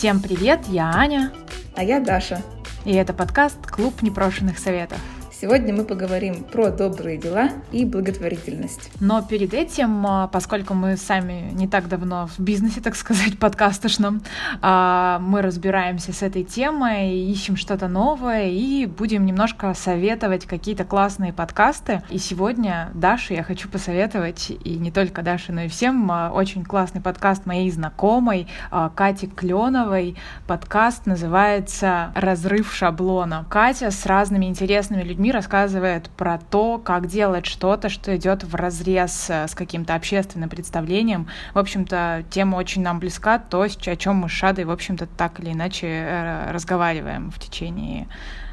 Всем привет, я Аня. А я Даша. И это подкаст «Клуб непрошенных советов». Сегодня мы поговорим про добрые дела и благотворительность. Но перед этим, а, поскольку мы сами не так давно в бизнесе, так сказать, подкастошном, а, мы разбираемся с этой темой, ищем что-то новое и будем немножко советовать какие-то классные подкасты. И сегодня Даше я хочу посоветовать, и не только Даше, но и всем, а, очень классный подкаст моей знакомой Кати Кленовой. Подкаст называется «Разрыв шаблона». Катя с разными интересными людьми рассказывает про то, как делать что-то, что идет в разрез э, с каким-то общественным представлением. В общем-то, тема очень нам близка, то, о чем мы с Шадой, в общем-то, так или иначе э, разговариваем в течение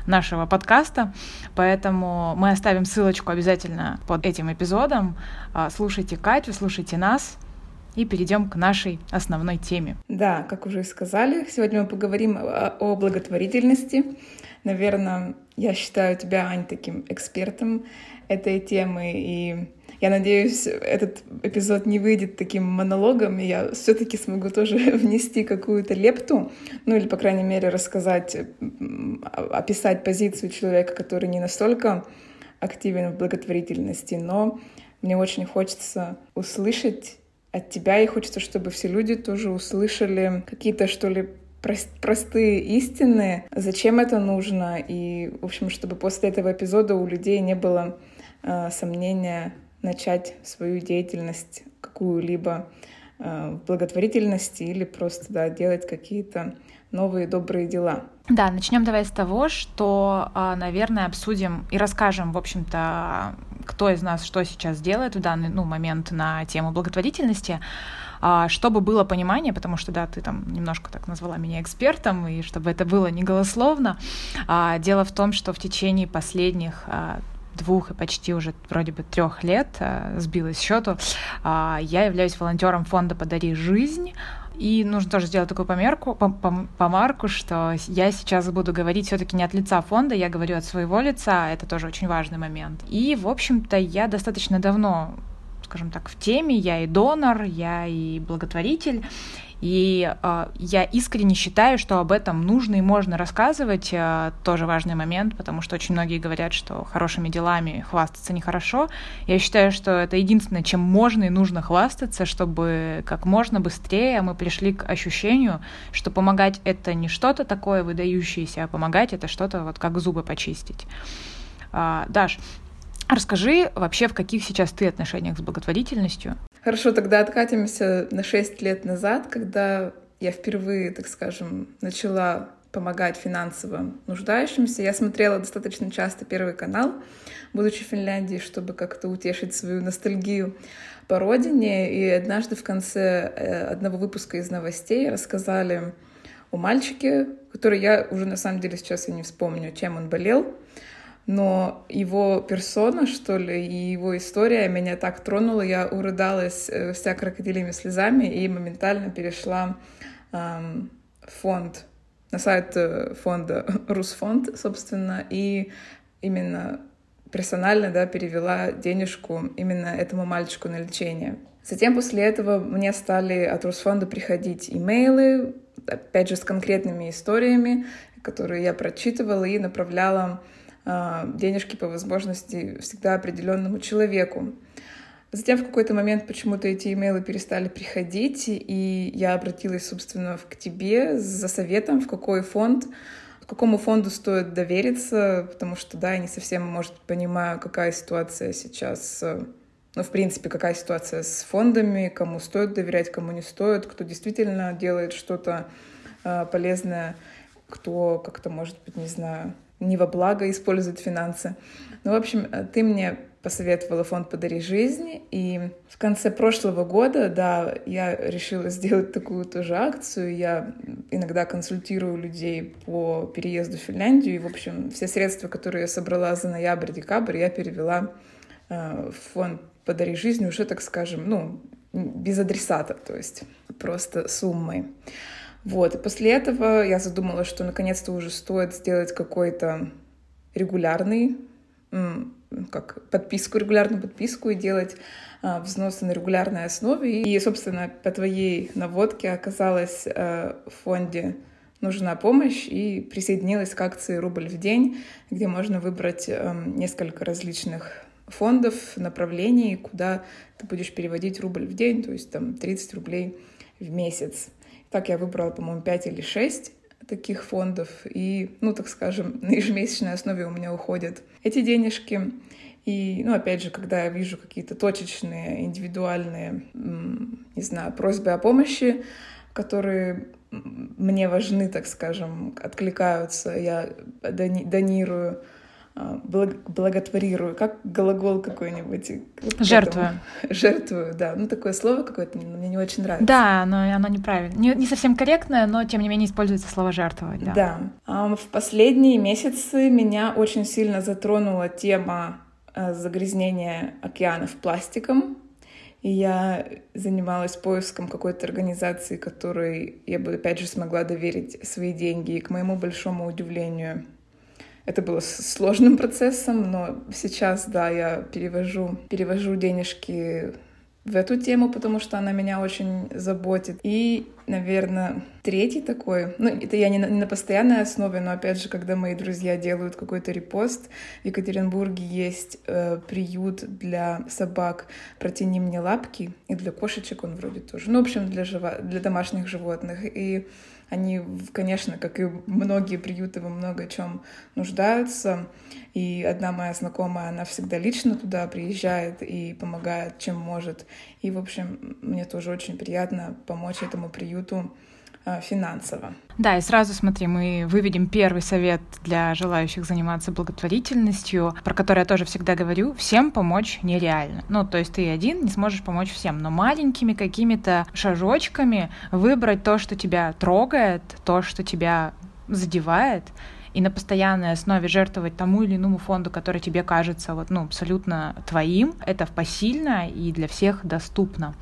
нашего подкаста, поэтому мы оставим ссылочку обязательно под этим эпизодом. А, слушайте Катю, слушайте нас, и перейдем к нашей основной теме. Да, как уже сказали, сегодня мы поговорим о благотворительности. Наверное, я считаю тебя, Ань, таким экспертом этой темы, и я надеюсь, этот эпизод не выйдет таким монологом, и я все-таки смогу тоже внести какую-то лепту, ну или, по крайней мере, рассказать, описать позицию человека, который не настолько активен в благотворительности, но мне очень хочется услышать от тебя, и хочется, чтобы все люди тоже услышали какие-то, что ли, простые истины, зачем это нужно, и, в общем, чтобы после этого эпизода у людей не было э, сомнения начать свою деятельность какую-либо э, благотворительности или просто да, делать какие-то новые добрые дела. Да, начнем давай с того, что, а, наверное, обсудим и расскажем, в общем-то, кто из нас что сейчас делает в данный ну, момент на тему благотворительности. А, чтобы было понимание, потому что, да, ты там немножко так назвала меня экспертом, и чтобы это было не голословно. А, дело в том, что в течение последних а, двух и почти уже вроде бы трех лет, сбилась счету, я являюсь волонтером фонда «Подари жизнь», и нужно тоже сделать такую померку, помарку, что я сейчас буду говорить все-таки не от лица фонда, я говорю от своего лица, это тоже очень важный момент. И, в общем-то, я достаточно давно скажем так, в теме. Я и донор, я и благотворитель. И э, я искренне считаю, что об этом нужно и можно рассказывать. Э, тоже важный момент, потому что очень многие говорят, что хорошими делами хвастаться нехорошо. Я считаю, что это единственное, чем можно и нужно хвастаться, чтобы как можно быстрее мы пришли к ощущению, что помогать это не что-то такое выдающееся, а помогать это что-то вот как зубы почистить. Э, Даш, Расскажи вообще, в каких сейчас ты отношениях с благотворительностью? Хорошо, тогда откатимся на 6 лет назад, когда я впервые, так скажем, начала помогать финансово нуждающимся. Я смотрела достаточно часто Первый канал, будучи в Финляндии, чтобы как-то утешить свою ностальгию по родине. И однажды в конце э, одного выпуска из новостей рассказали о мальчике, который я уже на самом деле сейчас и не вспомню, чем он болел но его персона, что ли, и его история меня так тронула, я урыдалась э, вся крокодилями слезами и моментально перешла эм, фонд, на сайт э, фонда Русфонд, собственно, и именно персонально да, перевела денежку именно этому мальчику на лечение. Затем после этого мне стали от Русфонда приходить имейлы, опять же, с конкретными историями, которые я прочитывала и направляла денежки по возможности всегда определенному человеку. Затем в какой-то момент почему-то эти имейлы перестали приходить, и я обратилась, собственно, к тебе за советом, в какой фонд, какому фонду стоит довериться, потому что, да, я не совсем, может, понимаю, какая ситуация сейчас, ну, в принципе, какая ситуация с фондами, кому стоит доверять, кому не стоит, кто действительно делает что-то э, полезное, кто как-то, может быть, не знаю, не во благо использовать финансы. Ну, в общем, э, ты мне посоветовала фонд «Подари жизнь», и в конце прошлого года, да, я решила сделать такую тоже акцию. Я иногда консультирую людей по переезду в Финляндию, и, в общем, все средства, которые я собрала за ноябрь-декабрь, я перевела э, в фонд «Подари жизнь» уже, так скажем, ну, без адресата, то есть просто суммой. Вот, и после этого я задумала, что наконец-то уже стоит сделать какой-то регулярный как подписку, регулярную подписку и делать а, взносы на регулярной основе. И, собственно, по твоей наводке оказалась а, в фонде нужна помощь и присоединилась к акции «Рубль в день», где можно выбрать несколько различных фондов, направлений, куда ты будешь переводить рубль в день, то есть там 30 рублей в месяц. Так я выбрала, по-моему, 5 или 6 таких фондов. И, ну, так скажем, на ежемесячной основе у меня уходят эти денежки. И, ну, опять же, когда я вижу какие-то точечные, индивидуальные, не знаю, просьбы о помощи, которые мне важны, так скажем, откликаются, я донирую благотворирую, как глагол какой-нибудь. Жертвую. Жертвую, да. Ну, такое слово какое-то мне не очень нравится. Да, но оно неправильно. Не, не совсем корректное, но, тем не менее, используется слово «жертвовать». Да. да. А в последние месяцы меня очень сильно затронула тема э, загрязнения океанов пластиком. И я занималась поиском какой-то организации, которой я бы, опять же, смогла доверить свои деньги. И, к моему большому удивлению, это было сложным процессом, но сейчас, да, я перевожу, перевожу денежки в эту тему, потому что она меня очень заботит. И, наверное, третий такой, ну, это я не на, не на постоянной основе, но, опять же, когда мои друзья делают какой-то репост, в Екатеринбурге есть э, приют для собак «Протяни мне лапки», и для кошечек он вроде тоже, ну, в общем, для, жива... для домашних животных. И они, конечно, как и многие приюты, во много чем нуждаются. И одна моя знакомая, она всегда лично туда приезжает и помогает, чем может. И, в общем, мне тоже очень приятно помочь этому приюту Э, финансово. Да, и сразу смотри, мы выведем первый совет для желающих заниматься благотворительностью, про который я тоже всегда говорю, всем помочь нереально. Ну, то есть ты один не сможешь помочь всем, но маленькими какими-то шажочками выбрать то, что тебя трогает, то, что тебя задевает, и на постоянной основе жертвовать тому или иному фонду, который тебе кажется вот, ну, абсолютно твоим, это посильно и для всех доступно.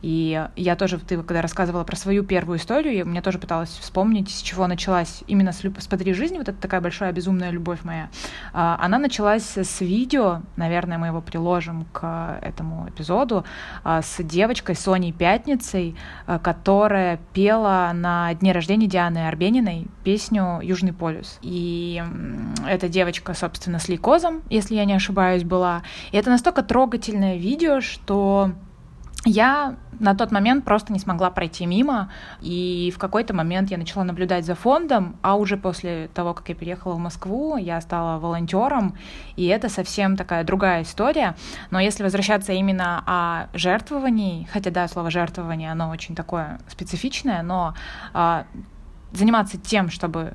И я тоже, ты когда рассказывала про свою первую историю, я, мне тоже пыталась вспомнить, с чего началась именно с, с «Подари жизни», вот это такая большая безумная любовь моя. А, она началась с видео, наверное, мы его приложим к этому эпизоду, а, с девочкой Соней Пятницей, а, которая пела на дне рождения Дианы Арбениной песню «Южный полюс». И эта девочка, собственно, с лейкозом, если я не ошибаюсь, была. И это настолько трогательное видео, что я на тот момент просто не смогла пройти мимо, и в какой-то момент я начала наблюдать за фондом, а уже после того, как я переехала в Москву, я стала волонтером, и это совсем такая другая история. Но если возвращаться именно о жертвовании, хотя да, слово жертвование, оно очень такое специфичное, но а, заниматься тем, чтобы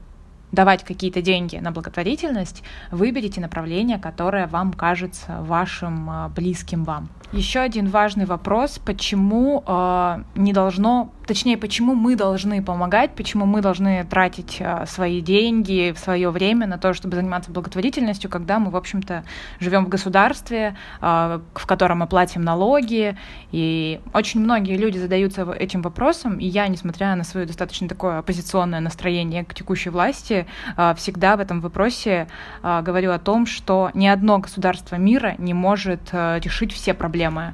давать какие-то деньги на благотворительность, выберите направление, которое вам кажется вашим а, близким вам. Еще один важный вопрос, почему э, не должно, точнее, почему мы должны помогать, почему мы должны тратить э, свои деньги, свое время на то, чтобы заниматься благотворительностью, когда мы, в общем-то, живем в государстве, э, в котором мы платим налоги, и очень многие люди задаются этим вопросом, и я, несмотря на свое достаточно такое оппозиционное настроение к текущей власти, э, всегда в этом вопросе говорю о том, что ни одно государство мира не может решить все проблемы.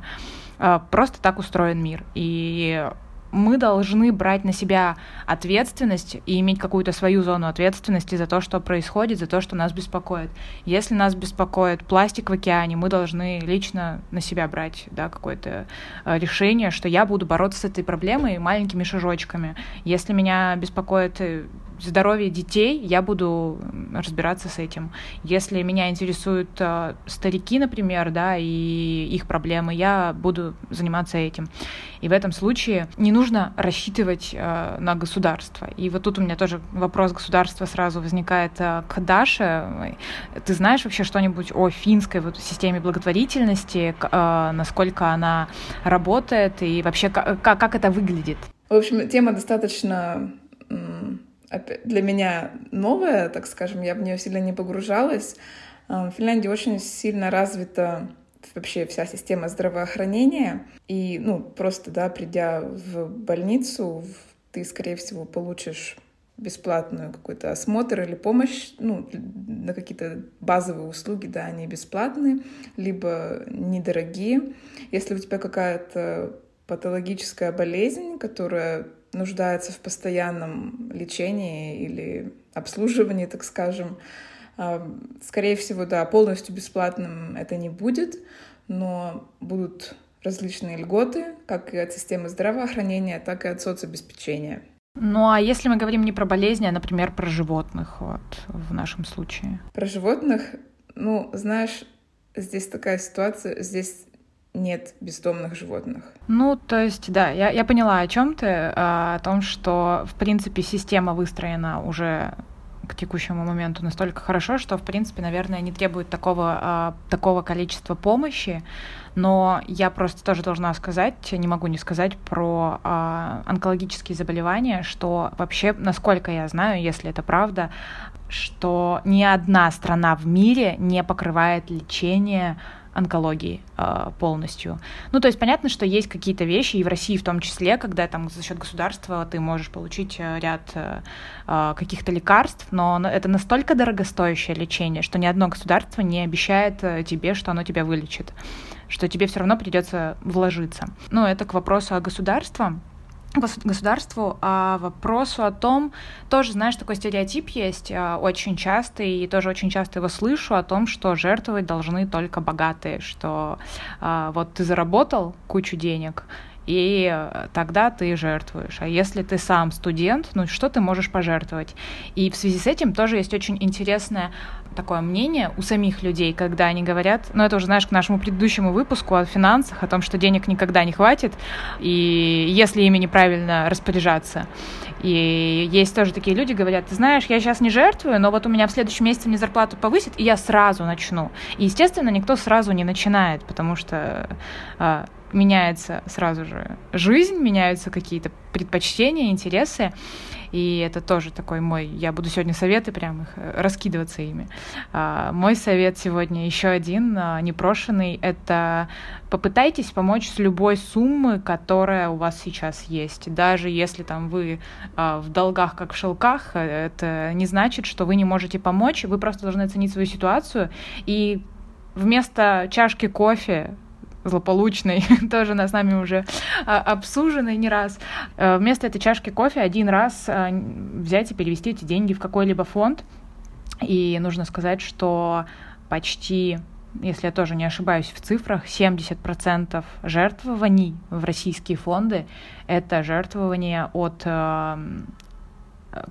А, просто так устроен мир. И мы должны брать на себя ответственность и иметь какую-то свою зону ответственности за то, что происходит, за то, что нас беспокоит. Если нас беспокоит пластик в океане, мы должны лично на себя брать да, какое-то а, решение, что я буду бороться с этой проблемой маленькими шажочками. Если меня беспокоит э, здоровье детей, я буду разбираться с этим. Если меня интересуют э, старики, например, да, и их проблемы, я буду заниматься этим. И в этом случае не нужно рассчитывать э, на государство. И вот тут у меня тоже вопрос государства сразу возникает э, к Даше. Ты знаешь вообще что-нибудь о финской вот системе благотворительности, э, насколько она работает и вообще как, как это выглядит? В общем, тема достаточно для меня новая, так скажем, я в нее сильно не погружалась. А, в Финляндии очень сильно развита вообще вся система здравоохранения. И, ну, просто, да, придя в больницу, ты, скорее всего, получишь бесплатную какой-то осмотр или помощь, ну, на какие-то базовые услуги, да, они бесплатные, либо недорогие. Если у тебя какая-то патологическая болезнь, которая нуждается в постоянном лечении или обслуживании, так скажем, а, скорее всего, да, полностью бесплатным это не будет, но будут различные льготы, как и от системы здравоохранения, так и от соцобеспечения. Ну а если мы говорим не про болезни, а, например, про животных, вот в нашем случае? Про животных, ну, знаешь, здесь такая ситуация, здесь нет бездомных животных. Ну, то есть, да, я, я поняла, о чем ты, а, о том, что, в принципе, система выстроена уже к текущему моменту настолько хорошо, что, в принципе, наверное, не требует такого, а, такого количества помощи. Но я просто тоже должна сказать, не могу не сказать про а, онкологические заболевания, что вообще, насколько я знаю, если это правда, что ни одна страна в мире не покрывает лечение онкологии э, полностью. Ну, то есть понятно, что есть какие-то вещи, и в России в том числе, когда там за счет государства ты можешь получить э, ряд э, э, каких-то лекарств, но это настолько дорогостоящее лечение, что ни одно государство не обещает э, тебе, что оно тебя вылечит, что тебе все равно придется вложиться. Ну, это к вопросу о государстве государству, а вопросу о том, тоже, знаешь, такой стереотип есть а, очень часто, и тоже очень часто его слышу, о том, что жертвовать должны только богатые, что а, вот ты заработал кучу денег, и тогда ты жертвуешь. А если ты сам студент, ну что ты можешь пожертвовать? И в связи с этим тоже есть очень интересное такое мнение у самих людей, когда они говорят, ну это уже, знаешь, к нашему предыдущему выпуску о финансах, о том, что денег никогда не хватит, и если ими неправильно распоряжаться. И есть тоже такие люди, говорят, ты знаешь, я сейчас не жертвую, но вот у меня в следующем месяце мне зарплату повысит, и я сразу начну. И, естественно, никто сразу не начинает, потому что а, меняется сразу же жизнь, меняются какие-то предпочтения, интересы. И это тоже такой мой, я буду сегодня советы прям их э, раскидываться ими. А, мой совет сегодня еще один, а, непрошенный, это попытайтесь помочь с любой суммы, которая у вас сейчас есть. Даже если там вы а, в долгах, как в шелках, э, это не значит, что вы не можете помочь, вы просто должны оценить свою ситуацию и вместо чашки кофе злополучной, тоже на с нами уже а, обсуженной не раз. А, вместо этой чашки кофе один раз а, взять и перевести эти деньги в какой-либо фонд. И нужно сказать, что почти если я тоже не ошибаюсь в цифрах, 70% жертвований в российские фонды — это жертвования от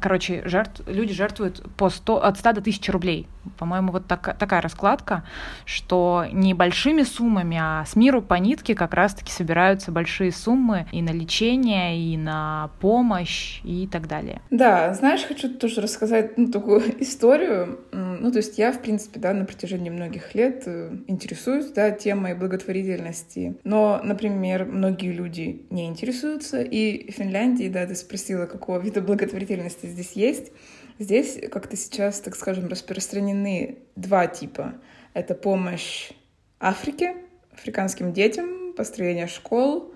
короче, жертв, люди жертвуют по 100, от 100 до 1000 рублей. По-моему, вот так, такая раскладка, что не большими суммами, а с миру по нитке как раз-таки собираются большие суммы и на лечение, и на помощь, и так далее. Да, знаешь, хочу тоже рассказать ну, такую историю. Ну, то есть я, в принципе, да, на протяжении многих лет э, интересуюсь, да, темой благотворительности. Но, например, многие люди не интересуются, и в Финляндии, да, ты спросила, какого вида благотворительности здесь есть. Здесь как-то сейчас, так скажем, распространены два типа. Это помощь Африке, африканским детям, построение школ,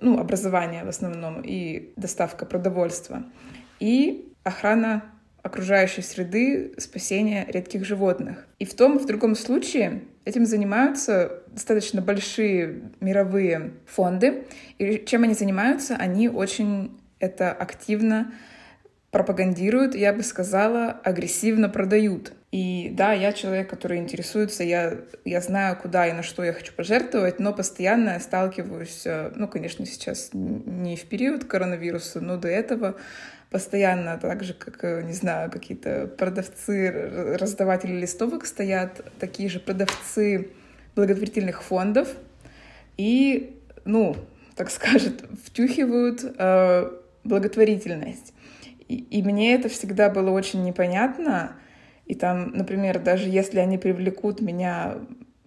ну, образование в основном и доставка продовольствия. И охрана окружающей среды, спасение редких животных. И в том и в другом случае этим занимаются достаточно большие мировые фонды. И чем они занимаются? Они очень это активно пропагандируют, я бы сказала, агрессивно продают. И да, я человек, который интересуется, я, я знаю, куда и на что я хочу пожертвовать, но постоянно сталкиваюсь, э, ну, конечно, сейчас не в период коронавируса, но до этого постоянно, так же, как, э, не знаю, какие-то продавцы, раздаватели листовок стоят, такие же продавцы благотворительных фондов, и, ну, так скажет, втюхивают э, благотворительность. И, и мне это всегда было очень непонятно. И там, например, даже если они привлекут меня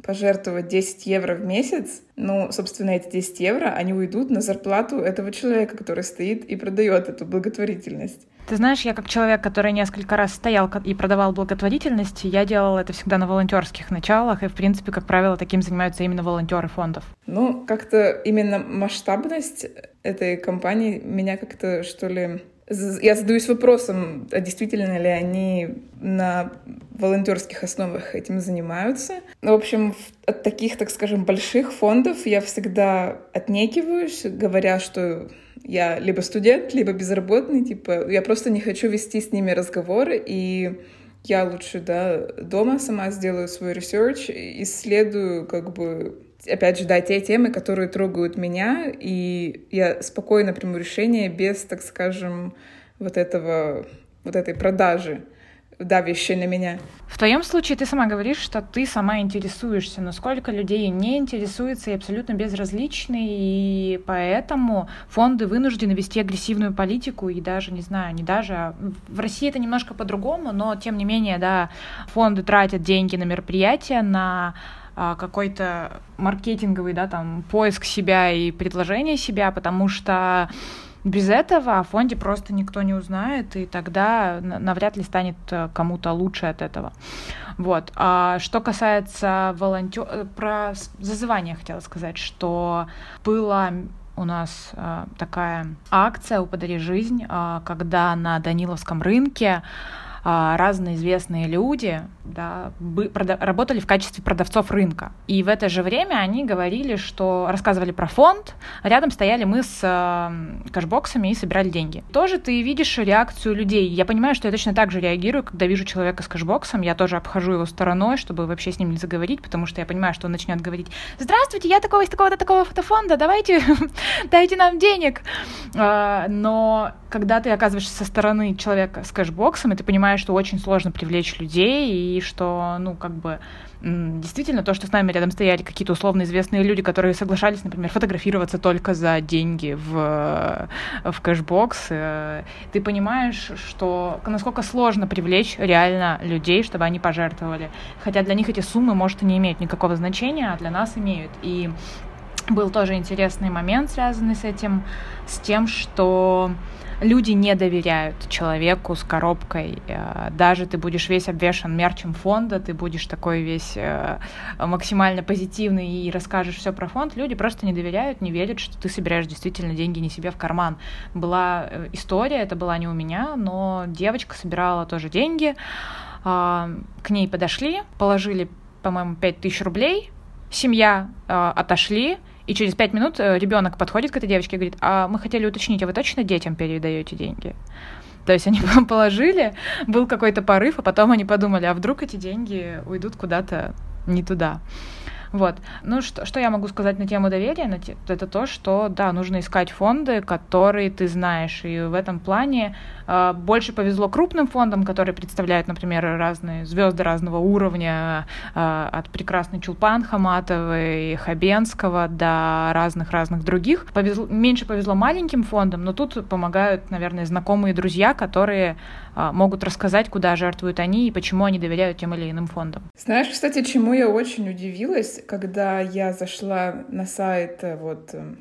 пожертвовать 10 евро в месяц, ну, собственно, эти 10 евро, они уйдут на зарплату этого человека, который стоит и продает эту благотворительность. Ты знаешь, я как человек, который несколько раз стоял и продавал благотворительность, я делала это всегда на волонтерских началах, и, в принципе, как правило, таким занимаются именно волонтеры фондов. Ну, как-то именно масштабность этой компании меня как-то, что ли, я задаюсь вопросом, а действительно ли они на волонтерских основах этим занимаются. В общем, от таких, так скажем, больших фондов я всегда отнекиваюсь, говоря, что я либо студент, либо безработный, типа, я просто не хочу вести с ними разговоры, и я лучше, да, дома сама сделаю свой research, исследую, как бы, опять же, да, те темы, которые трогают меня, и я спокойно приму решение без, так скажем, вот этого, вот этой продажи давящей на меня. В твоем случае ты сама говоришь, что ты сама интересуешься, но сколько людей не интересуется и абсолютно безразличны, и поэтому фонды вынуждены вести агрессивную политику, и даже, не знаю, не даже... А, в России это немножко по-другому, но тем не менее, да, фонды тратят деньги на мероприятия, на какой-то маркетинговый, да, там, поиск себя и предложение себя, потому что без этого о фонде просто никто не узнает, и тогда навряд ли станет э, кому-то лучше от этого. Вот. А что касается волонтер... Э, про зазывание хотела сказать, что было у нас э, такая акция у «Подари жизнь», когда на Даниловском рынке а, разные известные люди да, работали в качестве продавцов рынка. И в это же время они говорили, что рассказывали про фонд, рядом стояли мы с э, кэшбоксами и собирали деньги. Тоже ты видишь реакцию людей. Я понимаю, что я точно так же реагирую, когда вижу человека с кэшбоксом, я тоже обхожу его стороной, чтобы вообще с ним не заговорить, потому что я понимаю, что он начнет говорить, здравствуйте, я такого из такого-то такого фотофонда, давайте, дайте нам денег. А, но когда ты оказываешься со стороны человека с cashbox ом, и ты понимаешь, что очень сложно привлечь людей, и что, ну, как бы, действительно, то, что с нами рядом стояли какие-то условно известные люди, которые соглашались, например, фотографироваться только за деньги в, в cashbox, э, ты понимаешь, что насколько сложно привлечь реально людей, чтобы они пожертвовали. Хотя для них эти суммы, может, и не имеют никакого значения, а для нас имеют. И был тоже интересный момент, связанный с этим, с тем, что люди не доверяют человеку с коробкой. Э, даже ты будешь весь обвешан мерчем фонда, ты будешь такой весь э, максимально позитивный и расскажешь все про фонд, люди просто не доверяют, не верят, что ты собираешь действительно деньги не себе в карман. Была э, история, это была не у меня, но девочка собирала тоже деньги, а, к ней подошли, положили, по-моему, 5000 рублей, семья отошли, и через пять минут э, ребенок подходит к этой девочке и говорит, а мы хотели уточнить, а вы точно детям передаете деньги? То есть они положили, был какой-то порыв, а потом они подумали, а вдруг эти деньги уйдут куда-то не туда. Вот. Ну, что, что я могу сказать на тему доверия? На те, это то, что, да, нужно искать фонды, которые ты знаешь. И в этом плане больше повезло крупным фондам, которые представляют, например, разные звезды разного уровня, э, от прекрасной Чулпан Хаматовой, Хабенского до разных-разных других. Повезло, меньше повезло маленьким фондам, но тут помогают, наверное, знакомые друзья, которые э, могут рассказать, куда жертвуют они и почему они доверяют тем или иным фондам. Знаешь, кстати, чему я очень удивилась? когда я зашла на сайт, э, вот, э,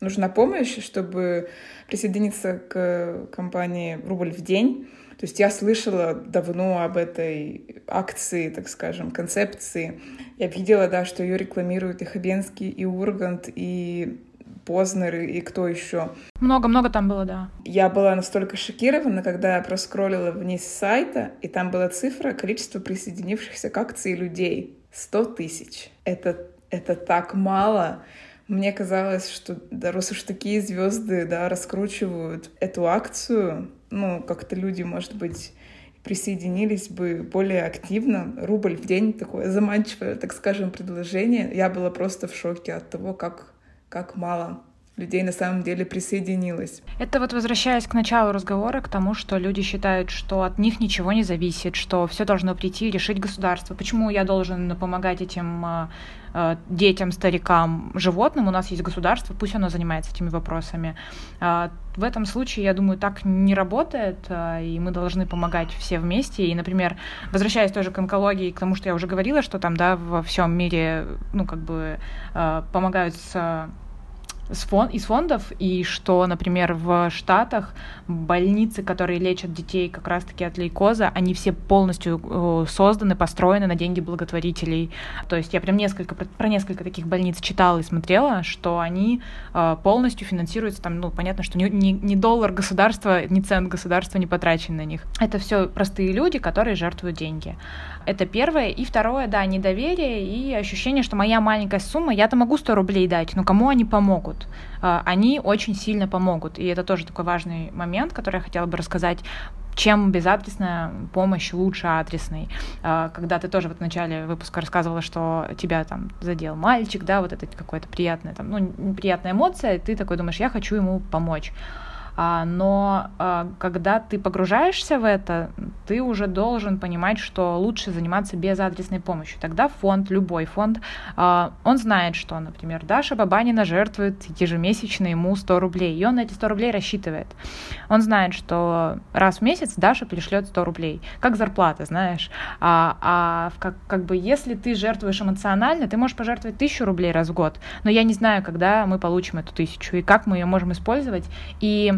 нужна помощь, чтобы присоединиться к компании «Рубль в день». То есть я слышала давно об этой акции, так скажем, концепции. Я видела, да, что ее рекламируют и Хабенский, и Ургант, и Познер, и кто еще. Много-много там было, да. Я была настолько шокирована, когда я проскроллила вниз сайта, и там была цифра количества присоединившихся к акции людей. 100 тысяч. Это, это так мало. Мне казалось, что да, раз уж такие звезды да, раскручивают эту акцию, ну, как-то люди, может быть, присоединились бы более активно. Рубль в день такое заманчивое, так скажем, предложение. Я была просто в шоке от того, как, как мало людей на самом деле присоединилось. Это вот возвращаясь к началу разговора, к тому, что люди считают, что от них ничего не зависит, что все должно прийти и решить государство. Почему я должен помогать этим э, э, детям, старикам, животным? У нас есть государство, пусть оно занимается этими вопросами. А, в этом случае, я думаю, так не работает, а, и мы должны помогать все вместе. И, например, возвращаясь тоже к онкологии, к тому, что я уже говорила, что там, да, во всем мире, ну, как бы, помогают с из фондов, и что, например, в Штатах больницы, которые лечат детей как раз-таки от лейкоза, они все полностью э, созданы, построены на деньги благотворителей. То есть я прям несколько, про несколько таких больниц читала и смотрела, что они э, полностью финансируются, там, ну, понятно, что ни, ни, ни доллар государства, ни цент государства не потрачен на них. Это все простые люди, которые жертвуют деньги. Это первое. И второе, да, недоверие и ощущение, что моя маленькая сумма, я-то могу 100 рублей дать, но кому они помогут? А, они очень сильно помогут. И это тоже такой важный момент, который я хотела бы рассказать чем безадресная помощь лучше адресной. А, когда ты тоже вот в начале выпуска рассказывала, что тебя там задел мальчик, да, вот это какая-то приятная, там, ну, неприятная эмоция, ты такой думаешь, я хочу ему помочь. А, но а, когда ты погружаешься в это, ты уже должен понимать, что лучше заниматься без адресной помощью. Тогда фонд, любой фонд, а, он знает, что, например, Даша Бабанина жертвует ежемесячно ему 100 рублей, и он на эти 100 рублей рассчитывает. Он знает, что раз в месяц Даша пришлет 100 рублей, как зарплата, знаешь. А, а как, как бы если ты жертвуешь эмоционально, ты можешь пожертвовать тысячу рублей раз в год, но я не знаю, когда мы получим эту тысячу и как мы ее можем использовать. И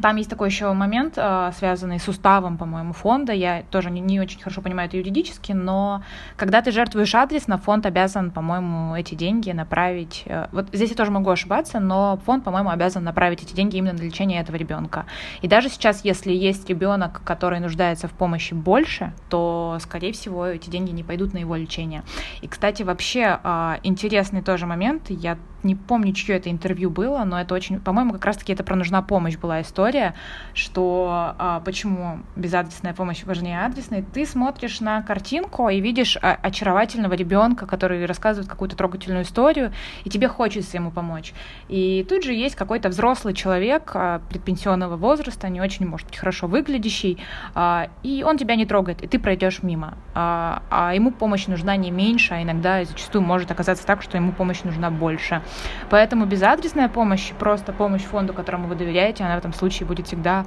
там есть такой еще момент, э, связанный с уставом, по-моему, фонда. Я тоже не, не очень хорошо понимаю это юридически, но когда ты жертвуешь адрес, на фонд обязан, по-моему, эти деньги направить. Э, вот здесь я тоже могу ошибаться, но фонд, по-моему, обязан направить эти деньги именно на лечение этого ребенка. И даже сейчас, если есть ребенок, который нуждается в помощи больше, то, скорее всего, эти деньги не пойдут на его лечение. И, кстати, вообще э, интересный тоже момент. Я не помню, чье это интервью было, но это очень, по-моему, как раз-таки это про нужна помощь была история, что а, почему безадресная помощь важнее адресной. Ты смотришь на картинку и видишь а, очаровательного ребенка, который рассказывает какую-то трогательную историю, и тебе хочется ему помочь. И тут же есть какой-то взрослый человек а, предпенсионного возраста, не очень, может быть, хорошо выглядящий, а, и он тебя не трогает, и ты пройдешь мимо. А, а ему помощь нужна не меньше, а иногда зачастую может оказаться так, что ему помощь нужна больше. Поэтому безадресная помощь, просто помощь фонду, которому вы доверяете, она в этом случае будет всегда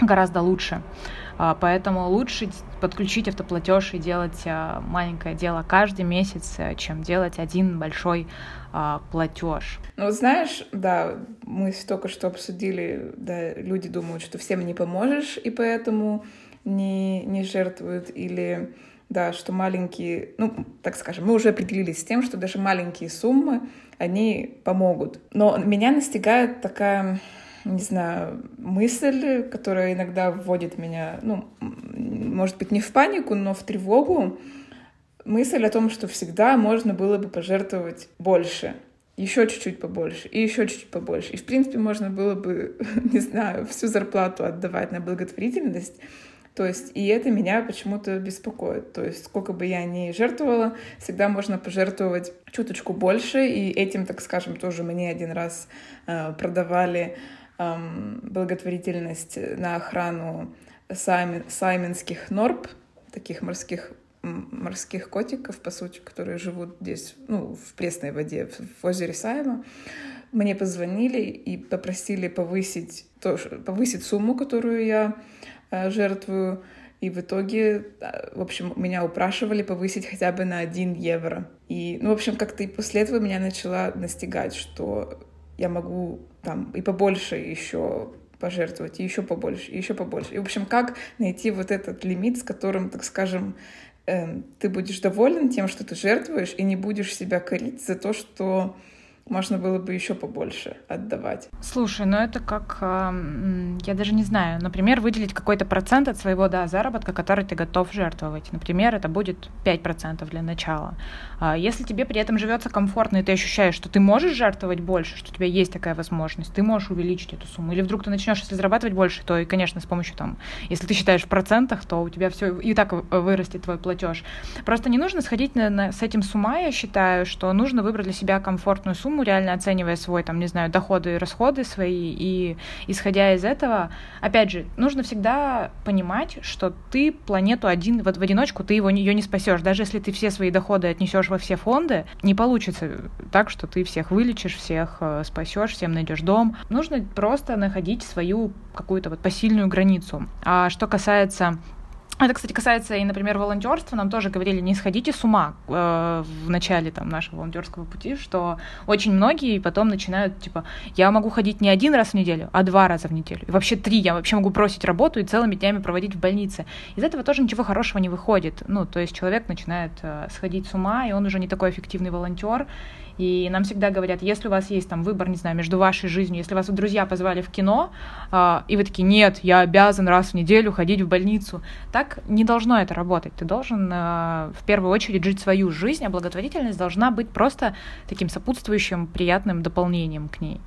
гораздо лучше. А, поэтому лучше подключить автоплатеж и делать а, маленькое дело каждый месяц, э, чем делать один большой а, платеж. Ну, знаешь, да, мы только что обсудили, да, люди думают, что всем не поможешь, и поэтому не, не жертвуют, или да, что маленькие, ну, так скажем, мы уже определились с тем, что даже маленькие суммы, они помогут. Но меня настигает такая, не знаю, мысль, которая иногда вводит меня, ну, может быть, не в панику, но в тревогу. Мысль о том, что всегда можно было бы пожертвовать больше, еще чуть-чуть побольше, и еще чуть-чуть побольше. И, в принципе, можно было бы, не знаю, всю зарплату отдавать на благотворительность, то есть, и это меня почему-то беспокоит. То есть, сколько бы я ни жертвовала, всегда можно пожертвовать чуточку больше. И этим, так скажем, тоже мне один раз э, продавали э, благотворительность на охрану саймен, сайменских норб, таких морских морских котиков, по сути, которые живут здесь, ну, в пресной воде, в озере Сайма. Мне позвонили и попросили повысить, тоже, повысить сумму, которую я Э, жертвую. И в итоге, э, в общем, меня упрашивали повысить хотя бы на 1 евро. И, ну, в общем, как-то и после этого меня начала настигать, что я могу там и побольше еще пожертвовать, и еще побольше, и еще побольше. И, в общем, как найти вот этот лимит, с которым, так скажем, э, ты будешь доволен тем, что ты жертвуешь, и не будешь себя корить за то, что можно было бы еще побольше отдавать. Слушай, ну это как, я даже не знаю, например, выделить какой-то процент от своего да, заработка, который ты готов жертвовать. Например, это будет 5% для начала. А если тебе при этом живется комфортно, и ты ощущаешь, что ты можешь жертвовать больше, что у тебя есть такая возможность, ты можешь увеличить эту сумму. Или вдруг ты начнешь, если зарабатывать больше, то и, конечно, с помощью там, если ты считаешь в процентах, то у тебя все и так вырастет твой платеж. Просто не нужно сходить на, на, с этим с ума, я считаю, что нужно выбрать для себя комфортную сумму, сумму, реально оценивая свой, там, не знаю, доходы и расходы свои, и исходя из этого, опять же, нужно всегда понимать, что ты планету один, вот в одиночку ты его, ее не спасешь. Даже если ты все свои доходы отнесешь во все фонды, не получится так, что ты всех вылечишь, всех э, спасешь, всем найдешь дом. Нужно просто находить свою какую-то вот посильную границу. А что касается это, кстати, касается и, например, волонтерства. Нам тоже говорили, не сходите с ума э, в начале там, нашего волонтерского пути, что очень многие потом начинают, типа, я могу ходить не один раз в неделю, а два раза в неделю. И вообще три. Я вообще могу бросить работу и целыми днями проводить в больнице. Из этого тоже ничего хорошего не выходит. Ну, то есть человек начинает э, сходить с ума, и он уже не такой эффективный волонтер. И нам всегда говорят, если у вас есть там выбор, не знаю, между вашей жизнью, если вас друзья позвали в кино, э, и вы такие, нет, я обязан раз в неделю ходить в больницу, так не должно это работать. Ты должен э, в первую очередь жить свою жизнь, а благотворительность должна быть просто таким сопутствующим приятным дополнением к ней.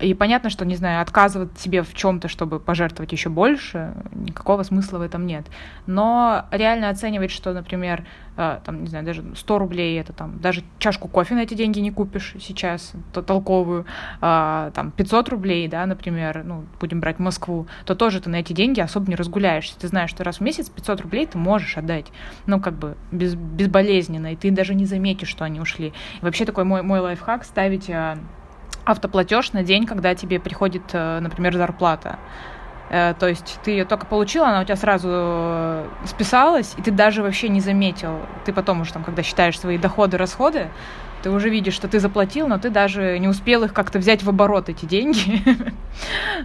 И понятно, что, не знаю, отказывать себе в чем-то, чтобы пожертвовать еще больше, никакого смысла в этом нет. Но реально оценивать, что, например, э, там, не знаю, даже 100 рублей, это там, даже чашку кофе на эти деньги не купишь сейчас, то толковую, а, там, 500 рублей, да, например, ну, будем брать Москву, то тоже ты на эти деньги особо не разгуляешься. Ты знаешь, что раз в месяц 500 рублей ты можешь отдать, ну, как бы, без, безболезненно, и ты даже не заметишь, что они ушли. И вообще такой мой, мой лайфхак — ставить а, автоплатеж на день, когда тебе приходит, э, например, зарплата. Э, то есть ты ее только получила, она у тебя сразу э, списалась, и ты даже вообще не заметил. Ты потом уже, там, когда считаешь свои доходы, расходы, ты уже видишь, что ты заплатил, но ты даже не успел их как-то взять в оборот, эти деньги.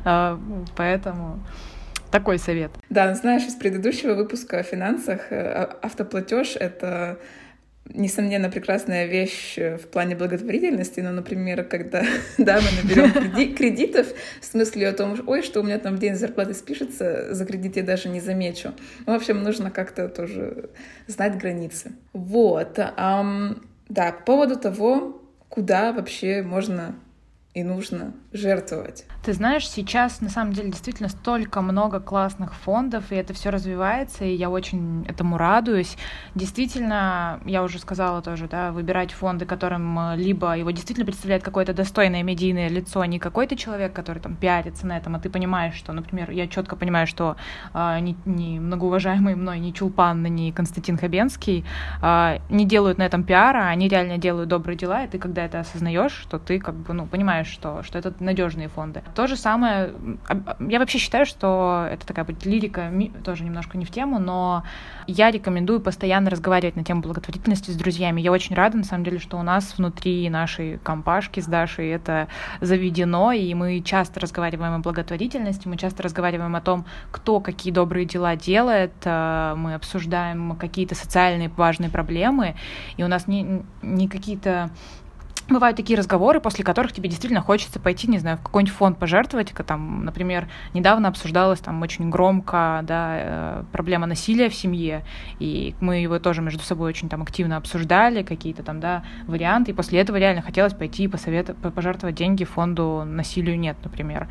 Поэтому такой совет. Да, знаешь, из предыдущего выпуска о финансах а, автоплатеж — это несомненно, прекрасная вещь э, в плане благотворительности, но, например, когда да, мы наберем креди кредитов, в смысле о том, ой, что у меня там день зарплаты спишется, за кредит я даже не замечу. В общем, нужно как-то тоже знать границы. Вот. Um, да, по поводу того, куда вообще можно и нужно жертвовать. Ты знаешь, сейчас на самом деле действительно столько много классных фондов, и это все развивается, и я очень этому радуюсь. Действительно, я уже сказала тоже, да, выбирать фонды, которым э, либо его действительно представляет какое-то достойное медийное лицо, а не какой-то человек, который там пиарится на этом, а ты понимаешь, что, например, я четко понимаю, что э, ни, ни многоуважаемый мной ни Чулпан, ни Константин Хабенский э, не делают на этом пиара, они реально делают добрые дела, и ты, когда это осознаешь, что ты как бы, ну, понимаешь, что, что это надежные фонды. То же самое, я вообще считаю, что это такая будет лирика, тоже немножко не в тему, но я рекомендую постоянно разговаривать на тему благотворительности с друзьями. Я очень рада, на самом деле, что у нас внутри нашей компашки с Дашей это заведено, и мы часто разговариваем о благотворительности, мы часто разговариваем о том, кто какие добрые дела делает, э, мы обсуждаем какие-то социальные важные проблемы, и у нас не, не какие-то Бывают такие разговоры, после которых тебе действительно хочется пойти, не знаю, в какой-нибудь фонд пожертвовать. Там, например, недавно обсуждалась там очень громко да, э, проблема насилия в семье, и мы его тоже между собой очень там активно обсуждали, какие-то там, да, варианты, и после этого реально хотелось пойти и посоветовать, пожертвовать деньги фонду «Насилию нет», например.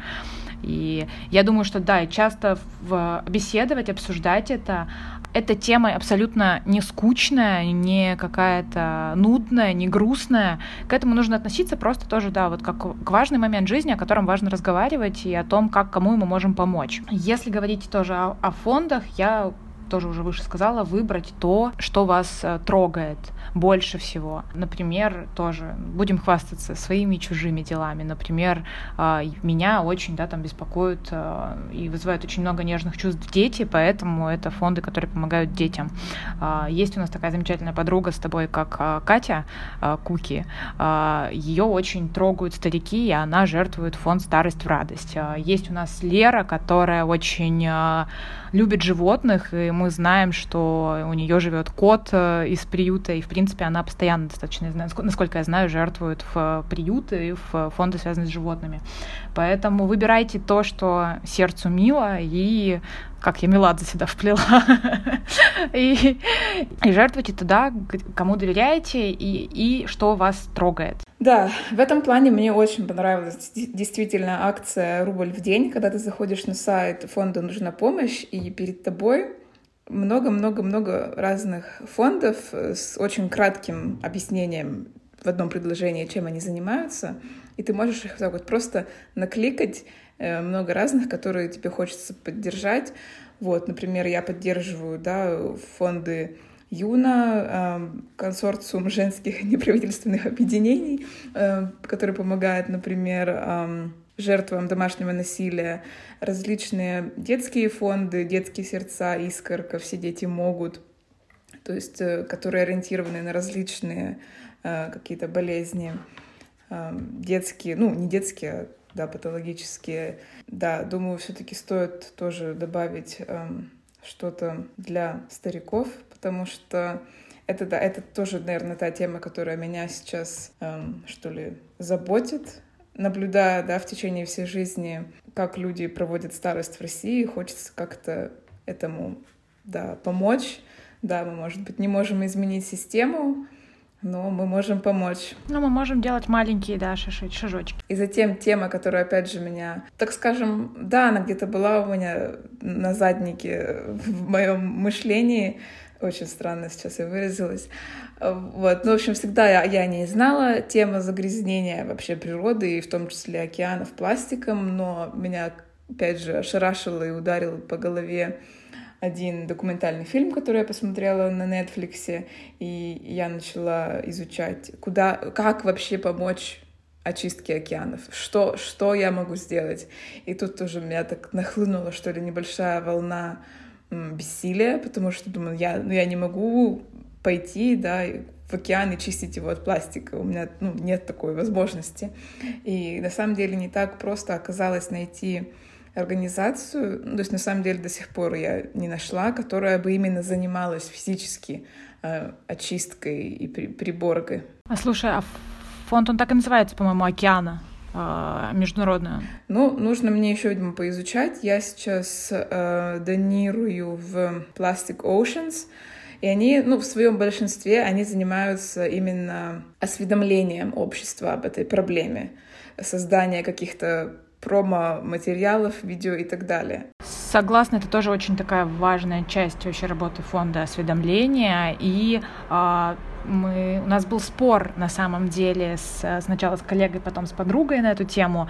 И я думаю, что да, часто в, беседовать, обсуждать это, эта тема абсолютно не скучная, не какая-то нудная, не грустная. К этому нужно относиться просто тоже, да, вот как к важный момент жизни, о котором важно разговаривать и о том, как кому мы можем помочь. Если говорить тоже о, о фондах, я тоже уже выше сказала, выбрать то, что вас э, трогает больше всего. Например, тоже будем хвастаться своими чужими делами. Например, э, меня очень да, там беспокоят э, и вызывают очень много нежных чувств дети, поэтому это фонды, которые помогают детям. Есть у нас такая замечательная подруга с тобой, как Катя Куки. Ее очень трогают старики, и она жертвует фонд «Старость в радость». Есть у нас Лера, которая очень любит животных, и мы знаем, что у нее живет кот э, из приюта, и, в принципе, она постоянно достаточно, насколько я знаю, жертвует в приюты и в фонды, связанные с животными. Поэтому выбирайте то, что сердцу мило, и как я Меладзе сюда вплела, и, и жертвуйте туда, кому доверяете, и, и что вас трогает. Да, в этом плане мне очень понравилась действительно акция «Рубль в день», когда ты заходишь на сайт фонда «Нужна помощь», и перед тобой много-много-много разных фондов с очень кратким объяснением в одном предложении, чем они занимаются, и ты можешь их так вот просто накликать, э, много разных, которые тебе хочется поддержать. Вот, например, я поддерживаю да, фонды Юна, консорциум женских неправительственных объединений, который помогает, например, жертвам домашнего насилия, различные детские фонды, детские сердца, искорка, все дети могут, то есть э, которые ориентированы на различные э, какие-то болезни, э, детские, ну не детские, а да, патологические. Да, думаю, все-таки стоит тоже добавить э, что-то для стариков, потому что это, да, это тоже, наверное, та тема, которая меня сейчас, эм, что ли, заботит. Наблюдая, да, в течение всей жизни, как люди проводят старость в России, хочется как-то этому, да, помочь. Да, мы, может быть, не можем изменить систему, но мы можем помочь. Ну, мы можем делать маленькие, да, шаши, шажочки. И затем тема, которая, опять же, меня, так скажем, да, она где-то была у меня на заднике в моем мышлении, очень странно сейчас я выразилась. Вот. Ну, в общем, всегда я, я не знала тема загрязнения вообще природы, и в том числе океанов пластиком, но меня, опять же, ошарашило и ударил по голове один документальный фильм, который я посмотрела на Netflix, и я начала изучать, куда, как вообще помочь очистке океанов, что, что я могу сделать. И тут тоже меня так нахлынула, что ли, небольшая волна бессилия, потому что думаю, я, ну, я не могу пойти, да, в океан и чистить его от пластика. У меня ну, нет такой возможности. И на самом деле не так просто оказалось найти организацию, ну, то есть на самом деле до сих пор я не нашла, которая бы именно занималась физически э, очисткой и при, приборкой. А слушай, а фонд он так и называется, по-моему, океана международную? Ну, нужно мне еще, видимо, поизучать. Я сейчас э, донирую в Plastic Oceans, и они, ну, в своем большинстве, они занимаются именно осведомлением общества об этой проблеме, создание каких-то промо-материалов, видео и так далее. Согласна, это тоже очень такая важная часть вообще работы фонда осведомления. И э, мы, у нас был спор на самом деле с, сначала с коллегой, потом с подругой на эту тему.